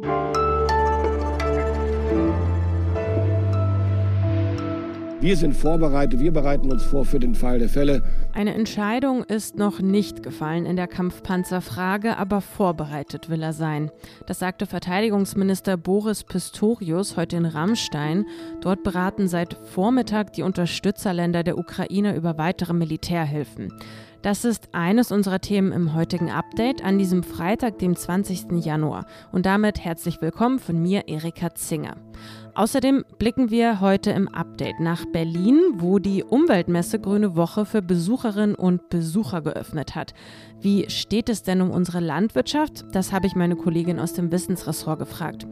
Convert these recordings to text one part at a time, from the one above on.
thank you Wir sind vorbereitet, wir bereiten uns vor für den Fall der Fälle. Eine Entscheidung ist noch nicht gefallen in der Kampfpanzerfrage, aber vorbereitet will er sein. Das sagte Verteidigungsminister Boris Pistorius heute in Rammstein. Dort beraten seit Vormittag die Unterstützerländer der Ukraine über weitere Militärhilfen. Das ist eines unserer Themen im heutigen Update an diesem Freitag, dem 20. Januar. Und damit herzlich willkommen von mir, Erika Zinger. Außerdem blicken wir heute im Update nach Berlin, wo die Umweltmesse Grüne Woche für Besucherinnen und Besucher geöffnet hat. Wie steht es denn um unsere Landwirtschaft? Das habe ich meine Kollegin aus dem Wissensressort gefragt.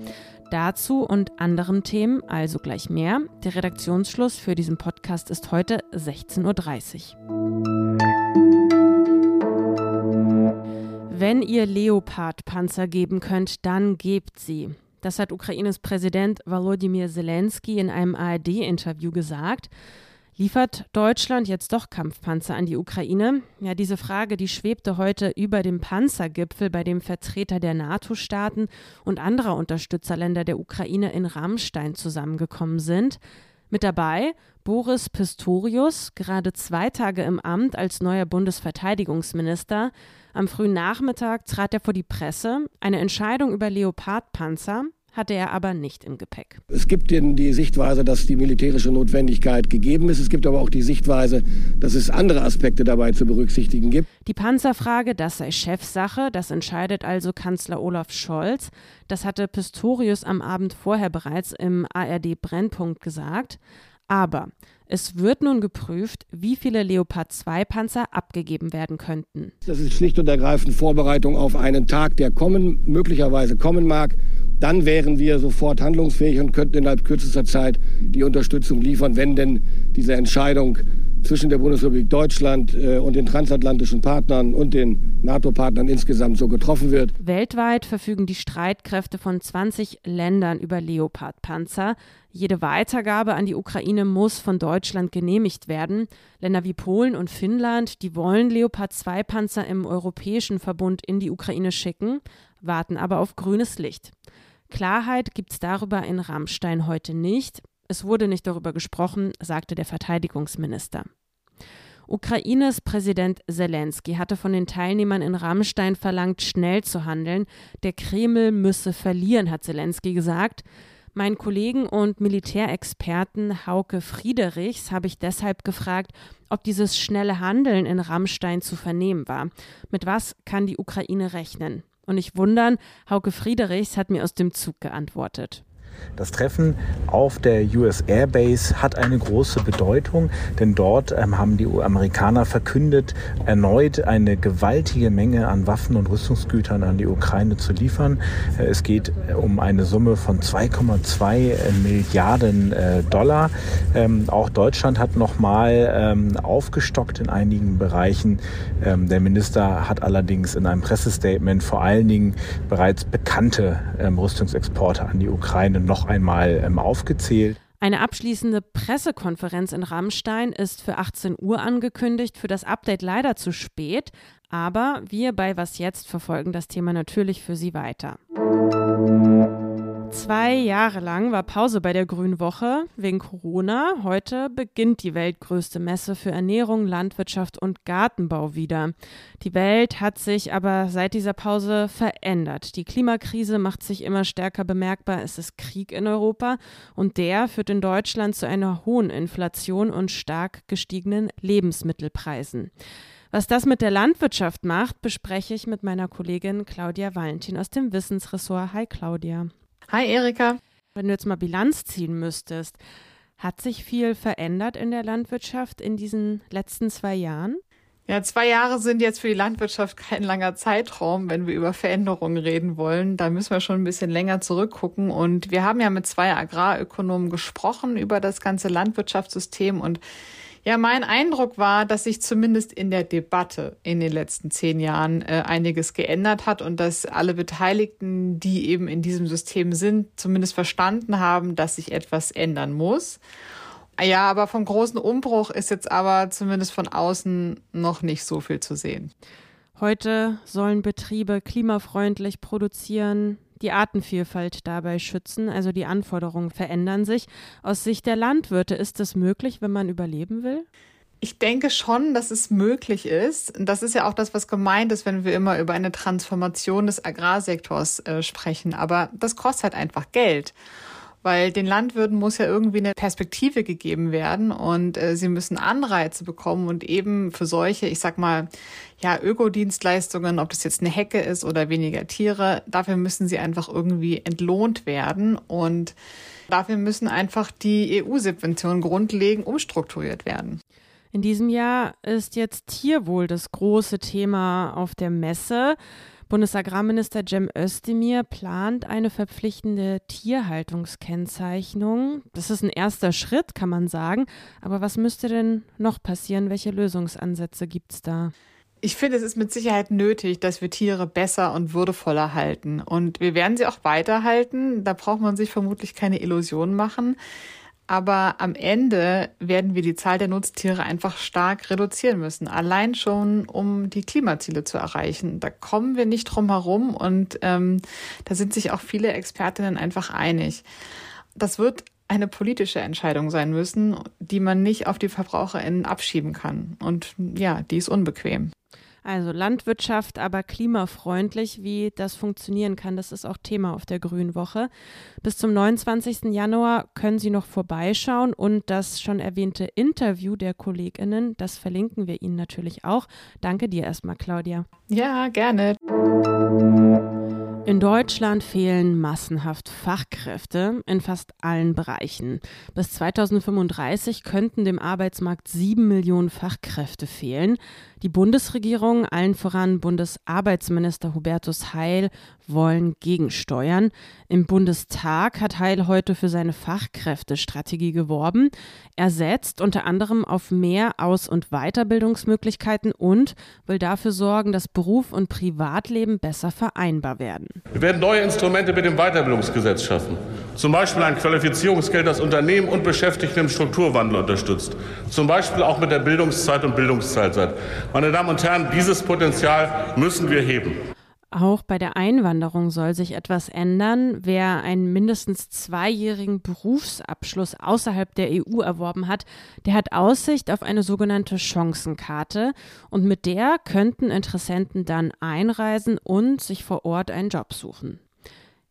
Dazu und anderen Themen also gleich mehr. Der Redaktionsschluss für diesen Podcast ist heute 16.30 Uhr. Wenn ihr Leopard-Panzer geben könnt, dann gebt sie. Das hat Ukraines Präsident Volodymyr Zelensky in einem ARD-Interview gesagt. Liefert Deutschland jetzt doch Kampfpanzer an die Ukraine? Ja, diese Frage, die schwebte heute über dem Panzergipfel, bei dem Vertreter der NATO-Staaten und anderer Unterstützerländer der Ukraine in Rammstein zusammengekommen sind. Mit dabei Boris Pistorius, gerade zwei Tage im Amt als neuer Bundesverteidigungsminister. Am frühen Nachmittag trat er vor die Presse. Eine Entscheidung über Leopardpanzer hatte er aber nicht im Gepäck. Es gibt die Sichtweise, dass die militärische Notwendigkeit gegeben ist. Es gibt aber auch die Sichtweise, dass es andere Aspekte dabei zu berücksichtigen gibt. Die Panzerfrage, das sei Chefsache, das entscheidet also Kanzler Olaf Scholz. Das hatte Pistorius am Abend vorher bereits im ARD Brennpunkt gesagt. Aber es wird nun geprüft, wie viele Leopard 2 Panzer abgegeben werden könnten. Das ist schlicht und ergreifend Vorbereitung auf einen Tag, der kommen, möglicherweise kommen mag. Dann wären wir sofort handlungsfähig und könnten innerhalb kürzester Zeit die Unterstützung liefern, wenn denn diese Entscheidung zwischen der Bundesrepublik Deutschland äh, und den transatlantischen Partnern und den NATO-Partnern insgesamt so getroffen wird. Weltweit verfügen die Streitkräfte von 20 Ländern über Leopard-Panzer. Jede Weitergabe an die Ukraine muss von Deutschland genehmigt werden. Länder wie Polen und Finnland, die wollen Leopard-2-Panzer im Europäischen Verbund in die Ukraine schicken, warten aber auf grünes Licht. Klarheit gibt es darüber in Rammstein heute nicht. Es wurde nicht darüber gesprochen, sagte der Verteidigungsminister. Ukraines Präsident Zelensky hatte von den Teilnehmern in Rammstein verlangt, schnell zu handeln. Der Kreml müsse verlieren, hat Zelensky gesagt. Meinen Kollegen und Militärexperten Hauke Friedrichs habe ich deshalb gefragt, ob dieses schnelle Handeln in Rammstein zu vernehmen war. Mit was kann die Ukraine rechnen? Und nicht wundern, Hauke Friedrichs hat mir aus dem Zug geantwortet. Das Treffen auf der US Air Base hat eine große Bedeutung, denn dort ähm, haben die Amerikaner verkündet, erneut eine gewaltige Menge an Waffen und Rüstungsgütern an die Ukraine zu liefern. Äh, es geht äh, um eine Summe von 2,2 äh, Milliarden äh, Dollar. Ähm, auch Deutschland hat nochmal ähm, aufgestockt in einigen Bereichen. Ähm, der Minister hat allerdings in einem Pressestatement vor allen Dingen bereits bekannte ähm, Rüstungsexporte an die Ukraine noch einmal ähm, aufgezählt. Eine abschließende Pressekonferenz in Rammstein ist für 18 Uhr angekündigt, für das Update leider zu spät, aber wir bei Was jetzt verfolgen das Thema natürlich für Sie weiter. Zwei Jahre lang war Pause bei der Grünen Woche wegen Corona. Heute beginnt die weltgrößte Messe für Ernährung, Landwirtschaft und Gartenbau wieder. Die Welt hat sich aber seit dieser Pause verändert. Die Klimakrise macht sich immer stärker bemerkbar. Es ist Krieg in Europa und der führt in Deutschland zu einer hohen Inflation und stark gestiegenen Lebensmittelpreisen. Was das mit der Landwirtschaft macht, bespreche ich mit meiner Kollegin Claudia Valentin aus dem Wissensressort. Hi Claudia. Hi Erika. Wenn du jetzt mal Bilanz ziehen müsstest, hat sich viel verändert in der Landwirtschaft in diesen letzten zwei Jahren? Ja, zwei Jahre sind jetzt für die Landwirtschaft kein langer Zeitraum, wenn wir über Veränderungen reden wollen. Da müssen wir schon ein bisschen länger zurückgucken. Und wir haben ja mit zwei Agrarökonomen gesprochen über das ganze Landwirtschaftssystem und ja, mein Eindruck war, dass sich zumindest in der Debatte in den letzten zehn Jahren äh, einiges geändert hat und dass alle Beteiligten, die eben in diesem System sind, zumindest verstanden haben, dass sich etwas ändern muss. Ja, aber vom großen Umbruch ist jetzt aber zumindest von außen noch nicht so viel zu sehen. Heute sollen Betriebe klimafreundlich produzieren. Die Artenvielfalt dabei schützen. Also die Anforderungen verändern sich. Aus Sicht der Landwirte ist das möglich, wenn man überleben will? Ich denke schon, dass es möglich ist. Das ist ja auch das, was gemeint ist, wenn wir immer über eine Transformation des Agrarsektors äh, sprechen. Aber das kostet halt einfach Geld weil den Landwirten muss ja irgendwie eine Perspektive gegeben werden und äh, sie müssen Anreize bekommen und eben für solche, ich sag mal, ja, Ökodienstleistungen, ob das jetzt eine Hecke ist oder weniger Tiere, dafür müssen sie einfach irgendwie entlohnt werden und dafür müssen einfach die EU-Subventionen grundlegend umstrukturiert werden. In diesem Jahr ist jetzt Tierwohl das große Thema auf der Messe. Bundesagrarminister Cem Özdemir plant eine verpflichtende Tierhaltungskennzeichnung. Das ist ein erster Schritt, kann man sagen. Aber was müsste denn noch passieren? Welche Lösungsansätze gibt es da? Ich finde, es ist mit Sicherheit nötig, dass wir Tiere besser und würdevoller halten. Und wir werden sie auch weiterhalten. Da braucht man sich vermutlich keine Illusionen machen. Aber am Ende werden wir die Zahl der Nutztiere einfach stark reduzieren müssen. Allein schon, um die Klimaziele zu erreichen. Da kommen wir nicht drum herum und ähm, da sind sich auch viele Expertinnen einfach einig. Das wird eine politische Entscheidung sein müssen, die man nicht auf die VerbraucherInnen abschieben kann. Und ja, die ist unbequem. Also Landwirtschaft, aber klimafreundlich, wie das funktionieren kann, das ist auch Thema auf der Grünen Woche. Bis zum 29. Januar können Sie noch vorbeischauen und das schon erwähnte Interview der Kolleginnen, das verlinken wir Ihnen natürlich auch. Danke dir erstmal, Claudia. Ja, gerne. In Deutschland fehlen massenhaft Fachkräfte in fast allen Bereichen. Bis 2035 könnten dem Arbeitsmarkt sieben Millionen Fachkräfte fehlen. Die Bundesregierung, allen voran Bundesarbeitsminister Hubertus Heil, wollen gegensteuern. Im Bundestag hat Heil heute für seine Fachkräftestrategie geworben. Er setzt unter anderem auf mehr Aus- und Weiterbildungsmöglichkeiten und will dafür sorgen, dass Beruf und Privatleben besser vereinbar werden. Wir werden neue Instrumente mit dem Weiterbildungsgesetz schaffen. Zum Beispiel ein Qualifizierungsgeld, das Unternehmen und Beschäftigte im Strukturwandel unterstützt. Zum Beispiel auch mit der Bildungszeit und Bildungszeitsat. Meine Damen und Herren, dieses Potenzial müssen wir heben. Auch bei der Einwanderung soll sich etwas ändern. Wer einen mindestens zweijährigen Berufsabschluss außerhalb der EU erworben hat, der hat Aussicht auf eine sogenannte Chancenkarte und mit der könnten Interessenten dann einreisen und sich vor Ort einen Job suchen.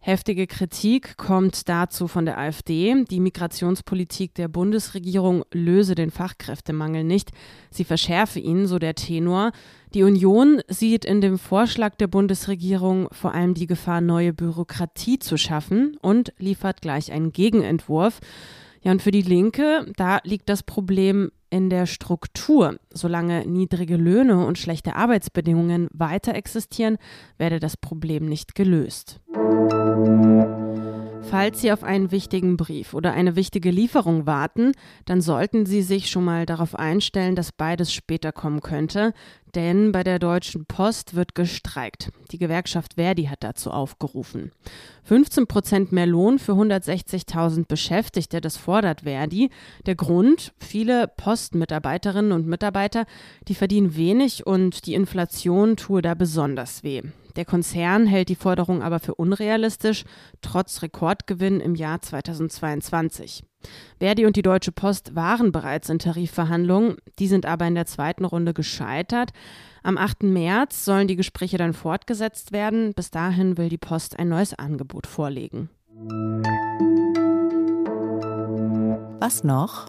Heftige Kritik kommt dazu von der AfD. Die Migrationspolitik der Bundesregierung löse den Fachkräftemangel nicht. Sie verschärfe ihn, so der Tenor. Die Union sieht in dem Vorschlag der Bundesregierung vor allem die Gefahr, neue Bürokratie zu schaffen und liefert gleich einen Gegenentwurf. Ja, und für die Linke, da liegt das Problem in der Struktur. Solange niedrige Löhne und schlechte Arbeitsbedingungen weiter existieren, werde das Problem nicht gelöst. Falls Sie auf einen wichtigen Brief oder eine wichtige Lieferung warten, dann sollten Sie sich schon mal darauf einstellen, dass beides später kommen könnte, denn bei der Deutschen Post wird gestreikt. Die Gewerkschaft Verdi hat dazu aufgerufen. 15 Prozent mehr Lohn für 160.000 Beschäftigte, das fordert Verdi. Der Grund, viele Postmitarbeiterinnen und Mitarbeiter, die verdienen wenig und die Inflation tue da besonders weh. Der Konzern hält die Forderung aber für unrealistisch, trotz Rekordgewinn im Jahr 2022. Verdi und die Deutsche Post waren bereits in Tarifverhandlungen, die sind aber in der zweiten Runde gescheitert. Am 8. März sollen die Gespräche dann fortgesetzt werden. Bis dahin will die Post ein neues Angebot vorlegen. Was noch?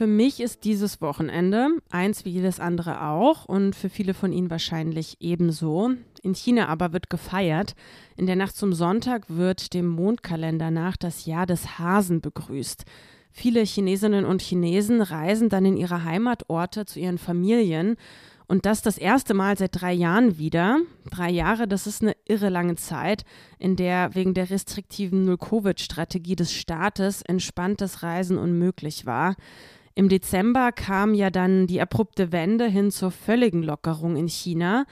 Für mich ist dieses Wochenende eins wie jedes andere auch und für viele von Ihnen wahrscheinlich ebenso. In China aber wird gefeiert. In der Nacht zum Sonntag wird dem Mondkalender nach das Jahr des Hasen begrüßt. Viele Chinesinnen und Chinesen reisen dann in ihre Heimatorte zu ihren Familien. Und das das erste Mal seit drei Jahren wieder. Drei Jahre, das ist eine irre lange Zeit, in der wegen der restriktiven Null-Covid-Strategie des Staates entspanntes Reisen unmöglich war. Im Dezember kam ja dann die abrupte Wende hin zur völligen Lockerung in China.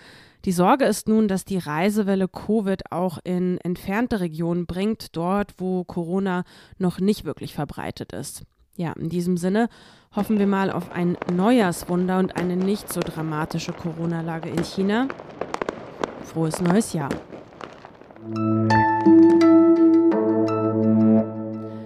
Die Sorge ist nun, dass die Reisewelle Covid auch in entfernte Regionen bringt, dort, wo Corona noch nicht wirklich verbreitet ist. Ja, in diesem Sinne hoffen wir mal auf ein Neujahrswunder und eine nicht so dramatische Corona-Lage in China. Frohes neues Jahr.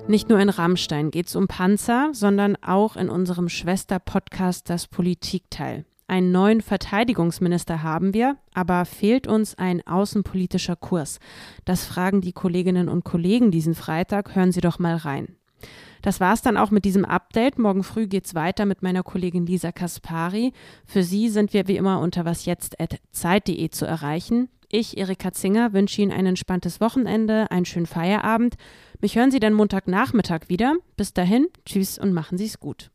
Nicht nur in Rammstein geht es um Panzer, sondern auch in unserem Schwester-Podcast Das Politikteil. Einen neuen Verteidigungsminister haben wir, aber fehlt uns ein außenpolitischer Kurs? Das fragen die Kolleginnen und Kollegen diesen Freitag. Hören Sie doch mal rein. Das war's dann auch mit diesem Update. Morgen früh geht's weiter mit meiner Kollegin Lisa Kaspari. Für Sie sind wir wie immer unter wasjetzt.zeit.de zu erreichen. Ich, Erika Zinger, wünsche Ihnen ein entspanntes Wochenende, einen schönen Feierabend. Mich hören Sie dann Montagnachmittag wieder. Bis dahin, tschüss und machen Sie es gut.